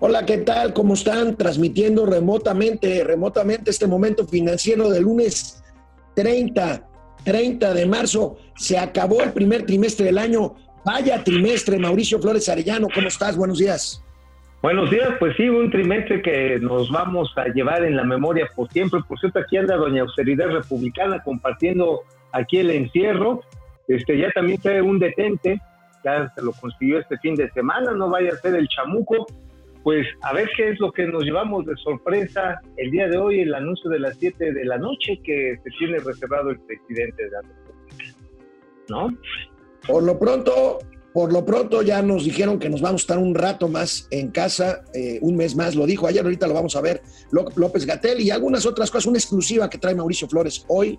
Hola, ¿qué tal? ¿Cómo están? Transmitiendo remotamente, remotamente este momento financiero del lunes 30, 30 de marzo. Se acabó el primer trimestre del año. Vaya trimestre, Mauricio Flores Arellano, ¿cómo estás? Buenos días. Buenos días, pues sí, un trimestre que nos vamos a llevar en la memoria por siempre. Por cierto, aquí anda Doña Austeridad Republicana compartiendo aquí el encierro. Este, ya también trae un detente, ya se lo consiguió este fin de semana, no vaya a ser el chamuco. Pues a ver qué es lo que nos llevamos de sorpresa el día de hoy, el anuncio de las 7 de la noche que se tiene reservado el presidente de la República. ¿No? Por lo pronto, por lo pronto ya nos dijeron que nos vamos a estar un rato más en casa, eh, un mes más, lo dijo ayer, ahorita lo vamos a ver López Gatel y algunas otras cosas, una exclusiva que trae Mauricio Flores hoy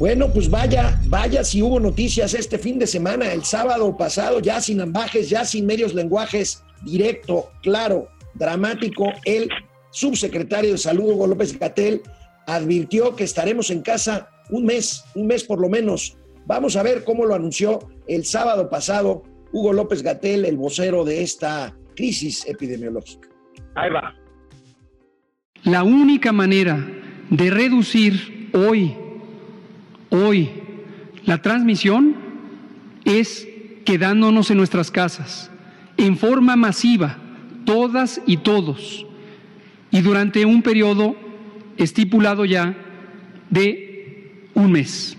Bueno, pues vaya, vaya si hubo noticias este fin de semana, el sábado pasado, ya sin ambajes, ya sin medios lenguajes, directo, claro, dramático. El subsecretario de Salud, Hugo López Gatel, advirtió que estaremos en casa un mes, un mes por lo menos. Vamos a ver cómo lo anunció el sábado pasado Hugo López Gatel, el vocero de esta crisis epidemiológica. Ahí va. La única manera de reducir hoy hoy la transmisión es quedándonos en nuestras casas, en forma masiva, todas y todos, y durante un periodo estipulado ya de un mes.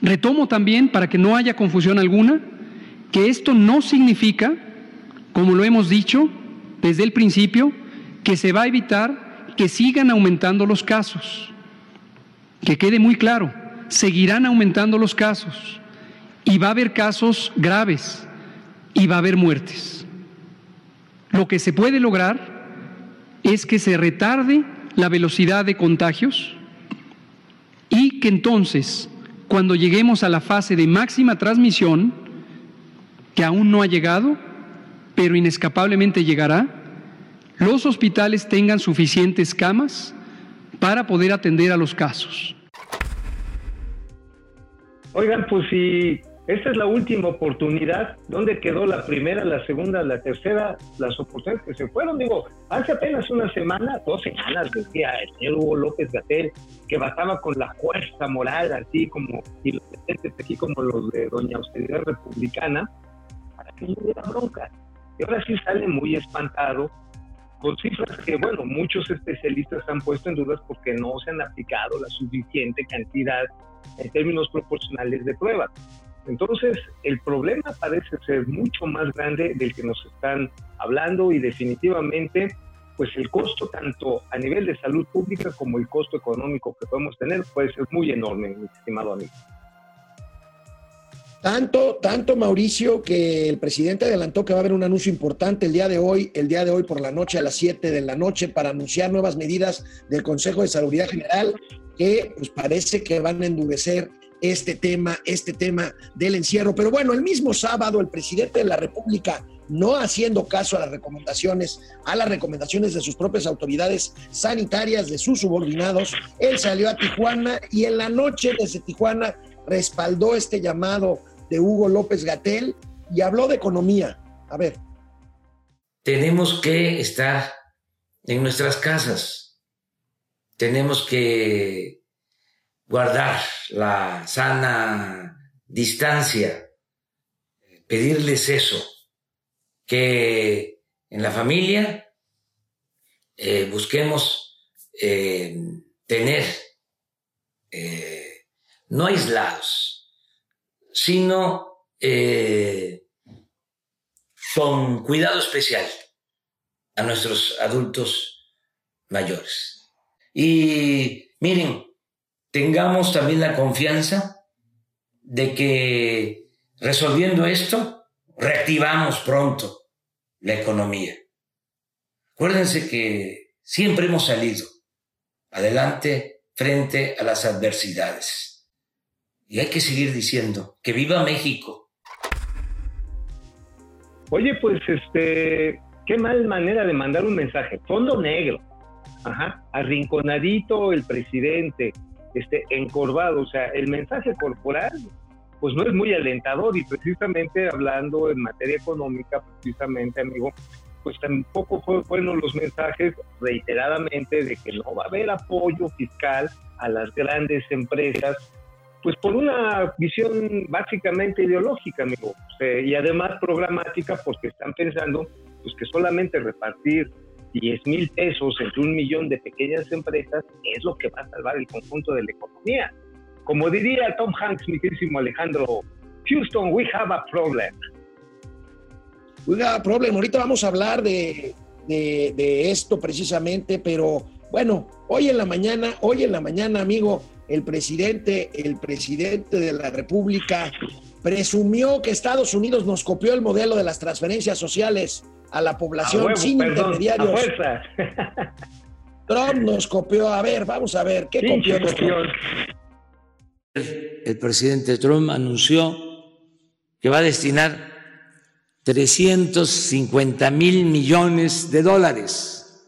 Retomo también, para que no haya confusión alguna, que esto no significa, como lo hemos dicho desde el principio, que se va a evitar que sigan aumentando los casos. Que quede muy claro, seguirán aumentando los casos y va a haber casos graves y va a haber muertes. Lo que se puede lograr es que se retarde la velocidad de contagios y que entonces, cuando lleguemos a la fase de máxima transmisión, que aún no ha llegado, pero inescapablemente llegará, los hospitales tengan suficientes camas para poder atender a los casos. Oigan, pues si esta es la última oportunidad, ¿dónde quedó la primera, la segunda, la tercera, las oportunidades que se fueron? Digo, hace apenas una semana, dos semanas, decía el señor Hugo López Gatel, que bastaba con la fuerza moral, así como, y los aquí como los de Doña Austeridad Republicana, para que no hubiera bronca. Y ahora sí sale muy espantado con cifras que, bueno, muchos especialistas han puesto en dudas porque no se han aplicado la suficiente cantidad en términos proporcionales de pruebas. Entonces, el problema parece ser mucho más grande del que nos están hablando y definitivamente, pues el costo tanto a nivel de salud pública como el costo económico que podemos tener puede ser muy enorme, mi estimado amigo. Tanto, tanto Mauricio que el presidente adelantó que va a haber un anuncio importante el día de hoy, el día de hoy por la noche a las 7 de la noche para anunciar nuevas medidas del Consejo de Salud General que pues parece que van a endurecer este tema, este tema del encierro. Pero bueno, el mismo sábado el presidente de la República, no haciendo caso a las recomendaciones, a las recomendaciones de sus propias autoridades sanitarias, de sus subordinados, él salió a Tijuana y en la noche desde Tijuana respaldó este llamado de Hugo López Gatel y habló de economía. A ver. Tenemos que estar en nuestras casas. Tenemos que guardar la sana distancia, pedirles eso, que en la familia eh, busquemos eh, tener, eh, no aislados, sino eh, con cuidado especial a nuestros adultos mayores. Y miren, tengamos también la confianza de que resolviendo esto, reactivamos pronto la economía. Acuérdense que siempre hemos salido adelante frente a las adversidades. Y hay que seguir diciendo que viva México. Oye, pues este, qué mal manera de mandar un mensaje. Fondo negro. Ajá. Arrinconadito el presidente, este, encorvado. O sea, el mensaje corporal, pues no es muy alentador. Y precisamente hablando en materia económica, precisamente, amigo, pues tampoco fueron los mensajes reiteradamente de que no va a haber apoyo fiscal a las grandes empresas, pues por una visión básicamente ideológica, amigo, y además programática, porque están pensando pues que solamente repartir 10 mil pesos entre un millón de pequeñas empresas es lo que va a salvar el conjunto de la economía. Como diría Tom Hanks, mi querísimo Alejandro, Houston, we have a problem. Oiga, problema, ahorita vamos a hablar de, de, esto precisamente, pero bueno, hoy en la mañana, hoy en la mañana, amigo, el presidente, el presidente de la República presumió que Estados Unidos nos copió el modelo de las transferencias sociales a la población sin intermediarios. Trump nos copió. A ver, vamos a ver, ¿qué copió? El presidente Trump anunció que va a destinar 350 mil millones de dólares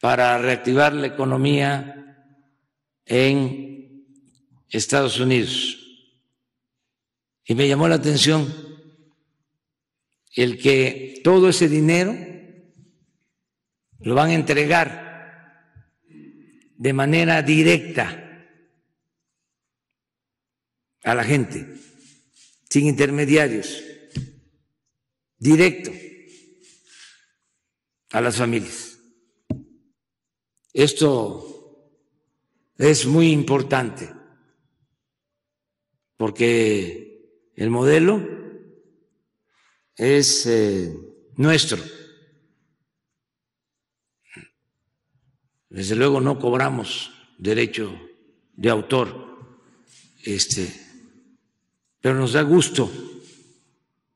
para reactivar la economía en Estados Unidos. Y me llamó la atención el que todo ese dinero lo van a entregar de manera directa a la gente, sin intermediarios directo a las familias. Esto es muy importante porque el modelo es eh, nuestro. Desde luego no cobramos derecho de autor, este, pero nos da gusto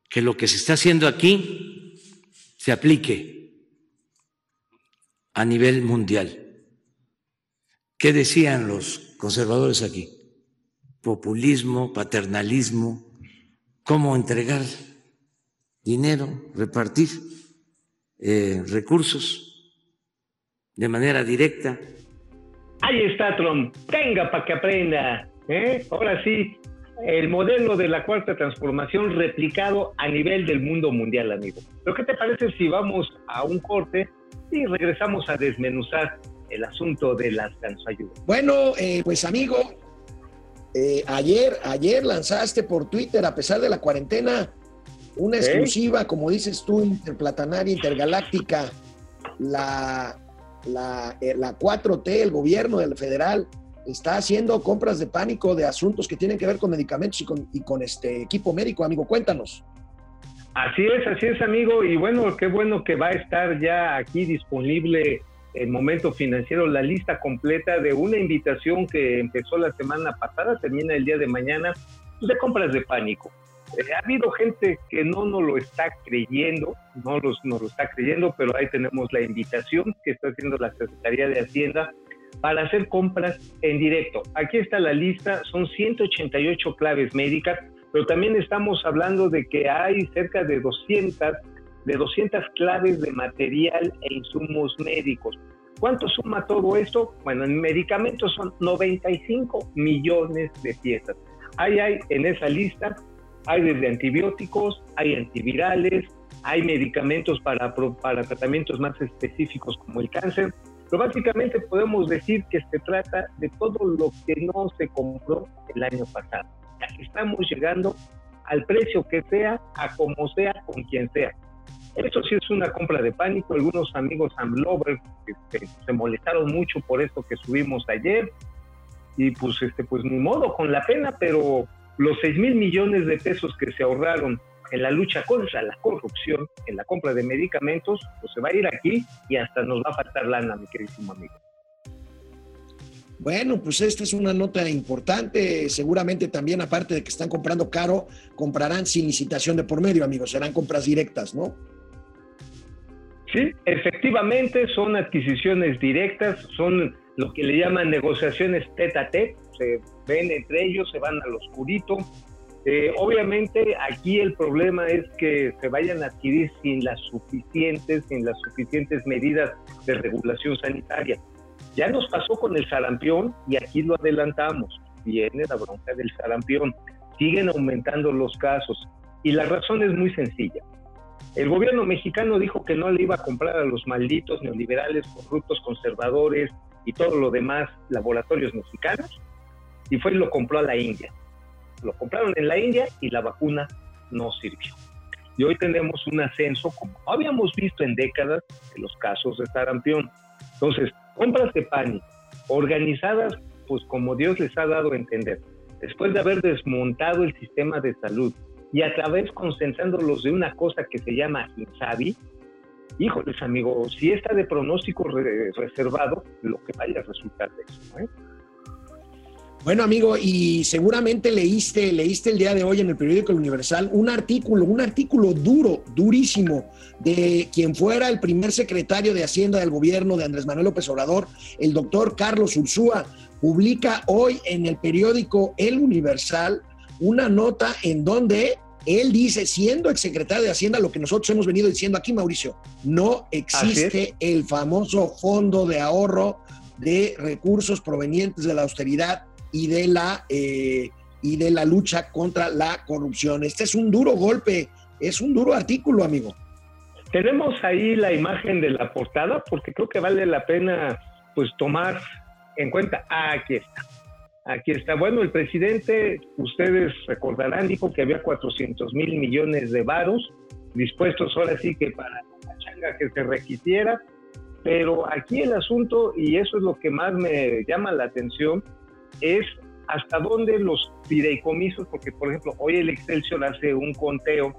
que lo que se está haciendo aquí se aplique a nivel mundial. ¿Qué decían los conservadores aquí? Populismo, paternalismo, cómo entregar dinero, repartir eh, recursos de manera directa. Ahí está Trump, tenga para que aprenda. ¿eh? Ahora sí, el modelo de la cuarta transformación replicado a nivel del mundo mundial, amigo. ¿Pero qué te parece si vamos a un corte y regresamos a desmenuzar el asunto de las ayudas? Bueno, eh, pues amigo, eh, ayer, ayer lanzaste por Twitter, a pesar de la cuarentena, una exclusiva, como dices tú, interplatanaria, intergaláctica, la, la, eh, la 4T, el gobierno del federal está haciendo compras de pánico de asuntos que tienen que ver con medicamentos y con, y con este equipo médico, amigo. Cuéntanos. Así es, así es, amigo. Y bueno, qué bueno que va a estar ya aquí disponible el momento financiero, la lista completa de una invitación que empezó la semana pasada, termina el día de mañana, de compras de pánico. Eh, ha habido gente que no nos lo está creyendo, no los, nos lo está creyendo, pero ahí tenemos la invitación que está haciendo la Secretaría de Hacienda para hacer compras en directo. Aquí está la lista, son 188 claves médicas, pero también estamos hablando de que hay cerca de 200, de 200 claves de material e insumos médicos. ¿Cuánto suma todo esto? Bueno, en medicamentos son 95 millones de piezas. Ahí hay en esa lista, hay desde antibióticos, hay antivirales, hay medicamentos para, para tratamientos más específicos como el cáncer, pero básicamente podemos decir que se trata de todo lo que no se compró el año pasado. Estamos llegando al precio que sea, a como sea, con quien sea. Eso sí es una compra de pánico. Algunos amigos Amlover este, se molestaron mucho por esto que subimos ayer. Y pues, este, pues ni modo, con la pena, pero los 6 mil millones de pesos que se ahorraron en la lucha contra la corrupción, en la compra de medicamentos, pues se va a ir aquí y hasta nos va a faltar lana, mi queridísimo amigo. Bueno, pues esta es una nota importante. Seguramente también, aparte de que están comprando caro, comprarán sin licitación de por medio, amigos. Serán compras directas, ¿no? Sí, efectivamente son adquisiciones directas, son lo que le llaman negociaciones tete a tete, se ven entre ellos, se van al oscurito. Eh, obviamente aquí el problema es que se vayan a adquirir sin las suficientes, sin las suficientes medidas de regulación sanitaria. Ya nos pasó con el sarampión y aquí lo adelantamos. Viene la bronca del sarampión. Siguen aumentando los casos y la razón es muy sencilla. El gobierno mexicano dijo que no le iba a comprar a los malditos neoliberales, corruptos, conservadores y todo lo demás laboratorios mexicanos y fue y lo compró a la India. Lo compraron en la India y la vacuna no sirvió. Y hoy tenemos un ascenso, como habíamos visto en décadas, de los casos de sarampión. Entonces, compras de pánico, organizadas pues como Dios les ha dado a entender, después de haber desmontado el sistema de salud y a través concentrándolos de una cosa que se llama Insabi, híjoles amigos, si está de pronóstico reservado, lo que vaya a resultar de eso. ¿eh? Bueno, amigo, y seguramente leíste, leíste el día de hoy en el periódico Universal un artículo, un artículo duro, durísimo, de quien fuera el primer secretario de Hacienda del gobierno de Andrés Manuel López Obrador, el doctor Carlos Ursúa, publica hoy en el periódico El Universal una nota en donde él dice, siendo exsecretario de Hacienda, lo que nosotros hemos venido diciendo aquí, Mauricio, no existe el famoso fondo de ahorro de recursos provenientes de la austeridad y de la, eh, y de la lucha contra la corrupción. Este es un duro golpe, es un duro artículo, amigo. Tenemos ahí la imagen de la portada porque creo que vale la pena pues tomar en cuenta. Ah, aquí está. Aquí está. Bueno, el presidente, ustedes recordarán, dijo que había 400 mil millones de varos dispuestos ahora sí que para la changa que se requisiera. Pero aquí el asunto, y eso es lo que más me llama la atención, es hasta dónde los fideicomisos, porque por ejemplo, hoy el Excelsior hace un conteo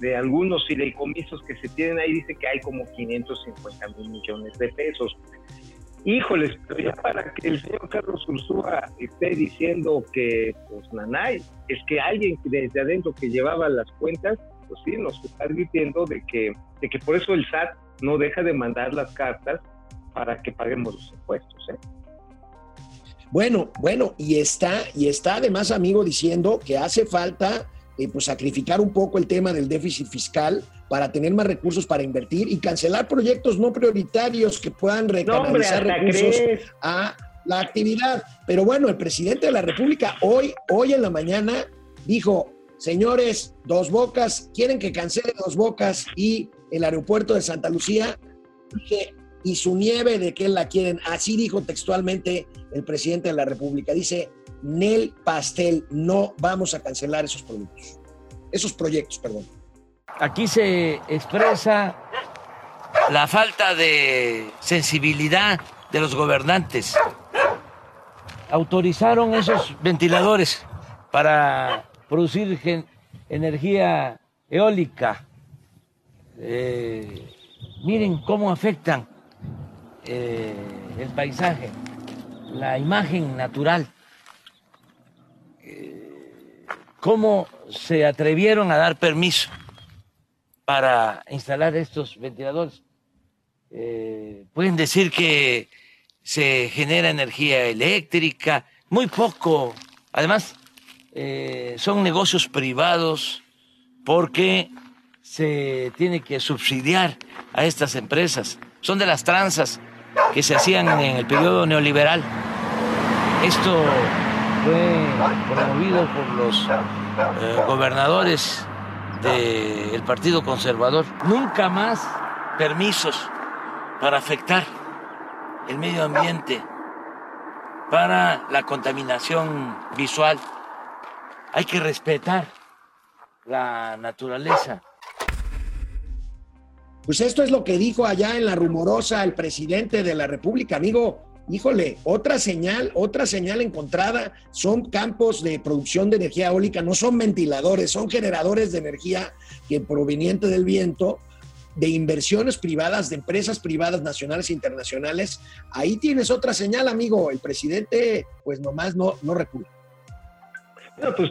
de algunos fideicomisos que se tienen ahí, dice que hay como 550 mil millones de pesos. Híjoles, pero ya para que el señor Carlos Ursúa esté diciendo que, pues, nanay, es que alguien desde adentro que llevaba las cuentas, pues sí, nos está advirtiendo de que, de que por eso el SAT no deja de mandar las cartas para que paguemos los impuestos. ¿eh? Bueno, bueno, y está, y está además, amigo, diciendo que hace falta eh, pues sacrificar un poco el tema del déficit fiscal para tener más recursos para invertir y cancelar proyectos no prioritarios que puedan recanalizar recursos a la actividad. Pero bueno, el presidente de la República hoy, hoy en la mañana dijo, señores, dos bocas, quieren que cancele dos bocas y el aeropuerto de Santa Lucía. Dije, y su nieve de que la quieren. Así dijo textualmente el presidente de la República. Dice, Nel Pastel, no vamos a cancelar esos productos, esos proyectos, perdón. Aquí se expresa la falta de sensibilidad de los gobernantes. Autorizaron esos ventiladores para producir energía eólica. Eh, miren cómo afectan eh, el paisaje, la imagen natural, eh, cómo se atrevieron a dar permiso para instalar estos ventiladores. Eh, pueden decir que se genera energía eléctrica, muy poco. Además, son negocios privados porque se tiene que subsidiar a estas empresas. Son de las tranzas que se hacían en el periodo neoliberal. Esto fue promovido por los eh, gobernadores del Partido Conservador. Nunca más permisos para afectar el medio ambiente, para la contaminación visual. Hay que respetar la naturaleza. Pues esto es lo que dijo allá en la rumorosa el presidente de la República, amigo. Híjole, otra señal, otra señal encontrada, son campos de producción de energía eólica, no son ventiladores, son generadores de energía que proveniente del viento, de inversiones privadas, de empresas privadas nacionales e internacionales. Ahí tienes otra señal, amigo. El presidente, pues nomás no, no recula. No, pues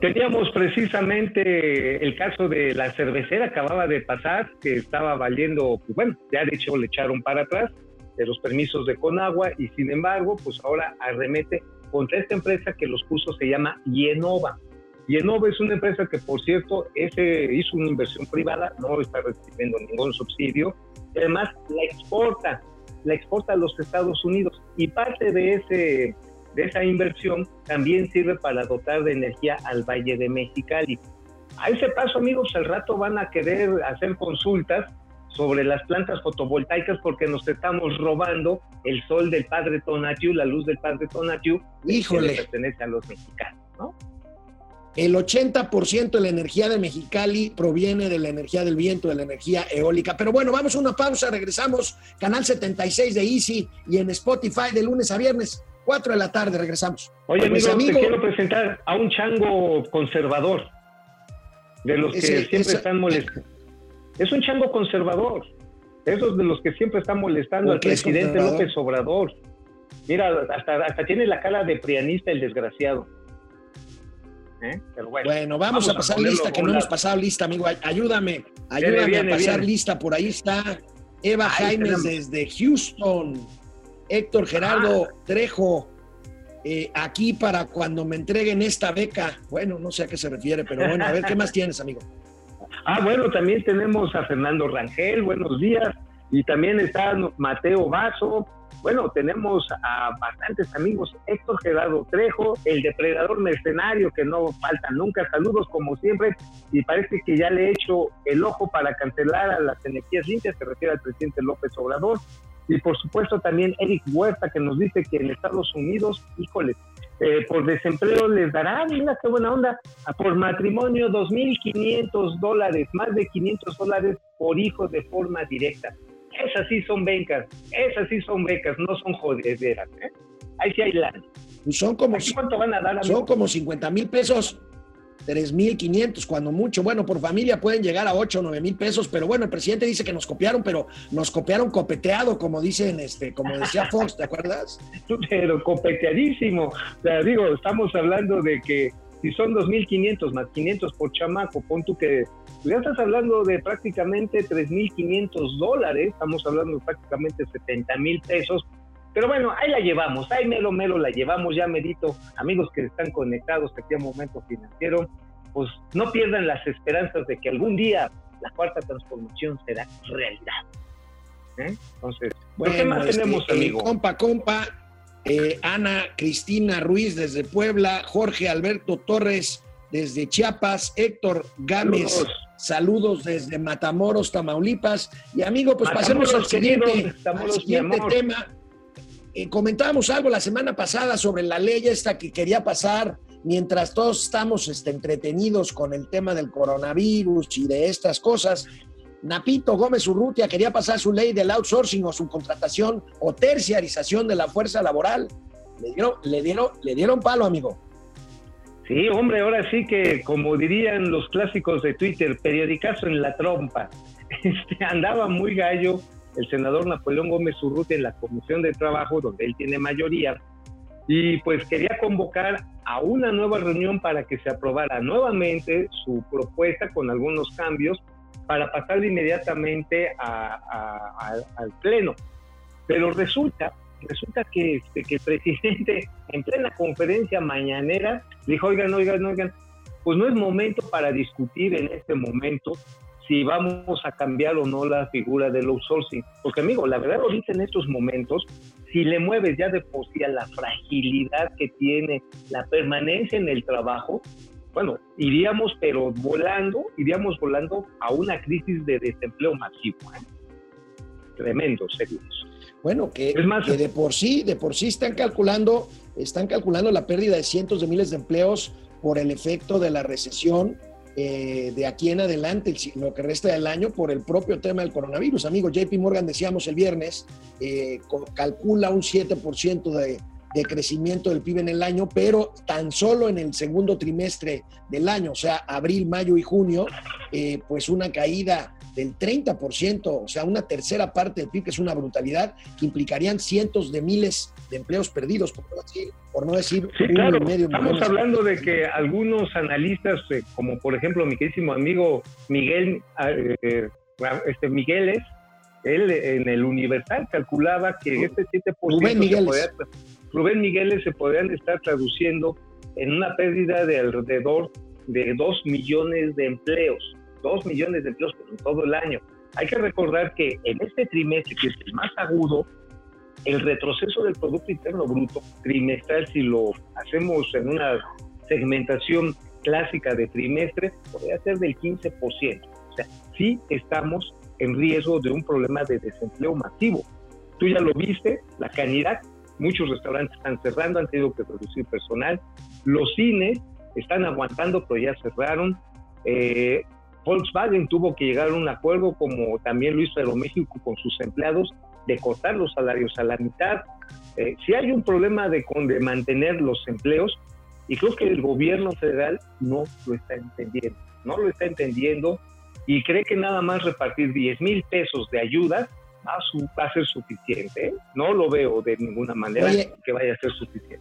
Teníamos precisamente el caso de la cervecera, acababa de pasar, que estaba valiendo, pues bueno, ya de hecho le echaron para atrás. De los permisos de Conagua y sin embargo, pues ahora arremete contra esta empresa que los puso, se llama Yenova. Yenova es una empresa que, por cierto, ese hizo una inversión privada, no está recibiendo ningún subsidio, además la exporta, la exporta a los Estados Unidos y parte de ese de esa inversión también sirve para dotar de energía al Valle de Mexicali. A ese paso, amigos, al rato van a querer hacer consultas sobre las plantas fotovoltaicas porque nos estamos robando el sol del padre Tonatiuh, la luz del padre Tonatiuh, Híjole. que le pertenece a los mexicanos, ¿no? El 80% de la energía de Mexicali proviene de la energía del viento, de la energía eólica. Pero bueno, vamos a una pausa, regresamos. Canal 76 de Easy y en Spotify de lunes a viernes, 4 de la tarde, regresamos. Oye, amigo, amigo, te quiero presentar a un chango conservador, de los que Ese- siempre esa- están molestando. Es un chango conservador, esos de los que siempre están molestando ¿Por al presidente? López Obrador. Mira, hasta, hasta tiene la cara de prianista el desgraciado. ¿Eh? Pero bueno, Bueno, vamos, a pasar lista, que no hemos pasar lista, amigo. Ay- Ayúdame, ayúdame Viene, viene, a pasar viene. lista. Por ahí está Eva Ahí Jaimes tenemos. desde Houston, Héctor Gerardo Ah. Trejo, eh, aquí para cuando me entreguen esta beca. Bueno, no sé a qué se refiere, pero bueno, a ver, ¿qué más tienes, amigo? Ah, bueno, también tenemos a Fernando Rangel, buenos días. Y también está Mateo Vaso. Bueno, tenemos a bastantes amigos. Héctor Gerardo Trejo, el depredador mercenario, que no falta nunca. Saludos como siempre. Y parece que ya le he hecho el ojo para cancelar a las energías limpias, se refiere al presidente López Obrador. Y por supuesto también Eric Huerta, que nos dice que en Estados Unidos, híjole, eh, por desempleo les dará, mira qué buena onda, a por matrimonio 2.500 dólares, más de 500 dólares por hijo de forma directa. Esas sí son becas, esas sí son becas, no son jodederas. ¿eh? Ahí sí hay lana. Pues son como, ¿Aquí cuánto van a dar, son como 50 mil pesos, 3 mil 500 cuando mucho. Bueno, por familia pueden llegar a 8 o 9 mil pesos, pero bueno, el presidente dice que nos copiaron, pero nos copiaron copeteado, como dicen, este, como decía Fox, ¿te acuerdas? Pero copeteadísimo. O sea, digo, estamos hablando de que si son 2.500 más 500 por chamaco, pon tú que pues ya estás hablando de prácticamente 3.500 dólares, estamos hablando de prácticamente 70 mil pesos. Pero bueno, ahí la llevamos, ahí mero mero la llevamos, ya medito, amigos que están conectados aquí a Momento Financiero, pues no pierdan las esperanzas de que algún día la cuarta transformación será realidad. ¿Eh? Entonces, ¿pero ¿qué más este, tenemos, eh, amigo? compa, compa, eh, Ana Cristina Ruiz desde Puebla, Jorge Alberto Torres desde Chiapas, Héctor Gámez, Saludos. saludos, desde Matamoros, Tamaulipas. Y amigo, pues pasemos al siguiente, al siguiente tema. Eh, comentábamos algo la semana pasada sobre la ley esta que quería pasar mientras todos estamos este, entretenidos con el tema del coronavirus y de estas cosas. Napito Gómez Urrutia quería pasar su ley del outsourcing o su contratación o terciarización de la fuerza laboral. Le dieron, le dieron, le dieron palo, amigo. Sí, hombre, ahora sí que, como dirían los clásicos de Twitter, periodicazo en la trompa. Este, andaba muy gallo el senador Napoleón Gómez Urrutia en la Comisión de Trabajo, donde él tiene mayoría, y pues quería convocar a una nueva reunión para que se aprobara nuevamente su propuesta con algunos cambios para pasar inmediatamente a- a- a- al Pleno. Pero resulta, resulta que, este, que el presidente en plena conferencia mañanera dijo, oigan, oigan, oigan, pues no es momento para discutir en este momento si vamos a cambiar o no la figura del outsourcing. Porque amigo, la verdad ahorita en estos momentos, si le mueves ya de por sí a la fragilidad que tiene la permanencia en el trabajo, bueno, iríamos pero volando, iríamos volando a una crisis de desempleo masivo. ¿eh? Tremendo, serio. Bueno, que, Es más- que de por sí, de por sí están calculando, están calculando la pérdida de cientos de miles de empleos por el efecto de la recesión eh, de aquí en adelante, el- lo que resta del año, por el propio tema del coronavirus. Amigo, JP Morgan, decíamos el viernes, eh, calcula un 7% de, de crecimiento del PIB en el año, pero tan solo en el segundo trimestre del año, o sea, abril, mayo y junio, eh, pues una caída del 30%, o sea, una tercera parte del PIB, que es una brutalidad, que implicarían cientos de miles de empleos perdidos, por no decir, por no decir Sí, uno claro. y medio Estamos hablando de que algunos analistas, eh, como por ejemplo mi queridísimo amigo Miguel, eh, eh, este Migueles, Él en el Universal calculaba que este 7% Rubén se podía- Rubén Migueles se podrían estar traduciendo en una pérdida de alrededor de 2 millones de empleos. 2 millones de empleos en todo el año. Hay que recordar que en este trimestre, que es el más agudo, el retroceso del Producto Interno Bruto trimestral, si lo hacemos en una segmentación clásica de trimestre, podría ser del 15%. O sea, sí estamos en riesgo de un problema de desempleo masivo. Tú ya lo viste, la canidad, muchos restaurantes están cerrando, han tenido que reducir personal, los cines están aguantando, pero ya cerraron. Eh, Volkswagen tuvo que llegar a un acuerdo, como también lo hizo Aeroméxico con sus empleados, de cortar los salarios a la mitad. Eh, si hay un problema de, con- de mantener los empleos, y creo que el gobierno federal no lo está entendiendo, no lo está entendiendo y cree que nada más repartir 10 mil pesos de ayuda va a, su- va a ser suficiente. ¿eh? No lo veo de ninguna manera Oye. que vaya a ser suficiente.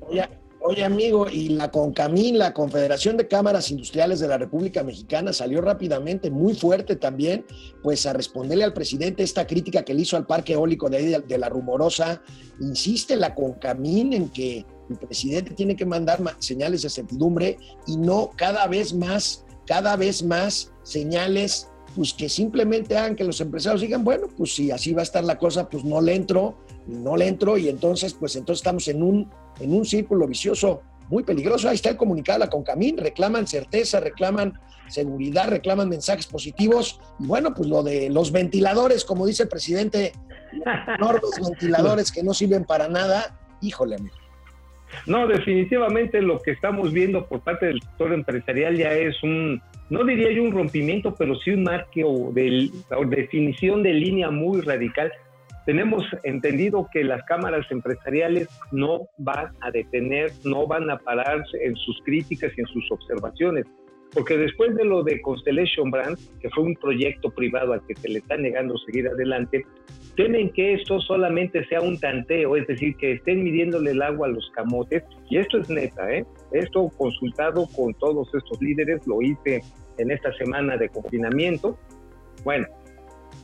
Oye, oye, amigo, y la CONCAMIN, la Confederación de Cámaras Industriales de la República Mexicana, salió rápidamente, muy fuerte también, pues a responderle al presidente esta crítica que le hizo al parque eólico de ahí de, la Rumorosa. Insiste la CONCAMIN en que el presidente tiene que mandar ma- señales de certidumbre y no cada vez más, cada vez más señales pues que simplemente hagan que los empresarios digan, bueno, pues si así va a estar la cosa, pues no le entro, no le entro y entonces, pues entonces estamos en un, en un círculo vicioso muy peligroso. Ahí está el comunicado de la Concamín, reclaman certeza, reclaman seguridad, reclaman mensajes positivos. Y bueno, pues lo de los ventiladores, como dice el presidente, enormes ventiladores que no sirven para nada, híjole, amigo. No, definitivamente lo que estamos viendo por parte del sector empresarial ya es un, no diría yo un rompimiento, pero sí un marque o, de, o definición de línea muy radical. Tenemos entendido que las cámaras empresariales no van a detener, no van a pararse en sus críticas y en sus observaciones, porque después de lo de Constellation Brands, que fue un proyecto privado al que se le está negando seguir adelante, temen que esto solamente sea un tanteo, es decir, que estén midiéndole el agua a los camotes, y esto es neta, ¿eh? Esto consultado con todos estos líderes, lo hice en esta semana de confinamiento. Bueno,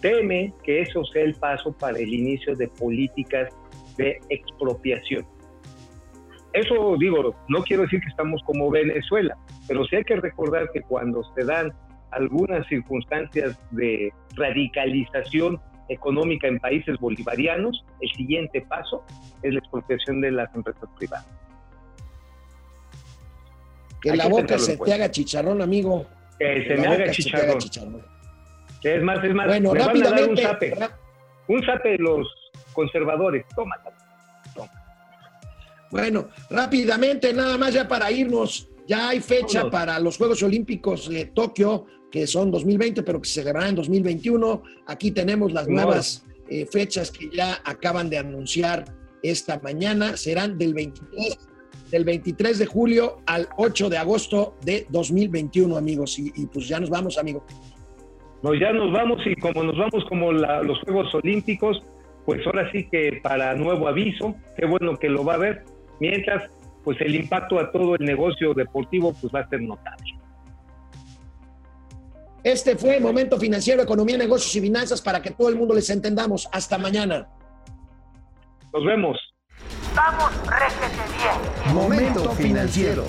teme que eso sea el paso para el inicio de políticas de expropiación. Eso digo, no quiero decir que estamos como Venezuela, pero sí hay que recordar que cuando se dan algunas circunstancias de radicalización económica en países bolivarianos, el siguiente paso es la expropiación de las empresas privadas. Que Hay la que boca se te haga chicharrón, amigo. Que se me se haga chicharrón. Es más, es más, Bueno, me van a dar un rápidamente, zape. Un zape los conservadores. Tómala. Bueno, rápidamente, nada más ya para irnos. Ya hay fecha Vámonos. para los Juegos Olímpicos de Tokio, que son 2020, pero que se celebrarán en 2021. Aquí tenemos las nuevas eh, fechas que ya acaban de anunciar esta mañana. Serán del 23, del 23 de julio al 8 de agosto de 2021, amigos. Y, y pues ya nos vamos, amigo. No, ya nos vamos y como nos vamos como la- los Juegos Olímpicos, pues ahora sí que para nuevo aviso, qué bueno que lo va a ver. Mientras, pues el impacto a todo el negocio deportivo pues va a ser notable. Este fue Momento Financiero, Economía, Negocios y Finanzas para que todo el mundo les entendamos. Hasta mañana. Nos vemos. Vamos, réjete bien. Momento financiero.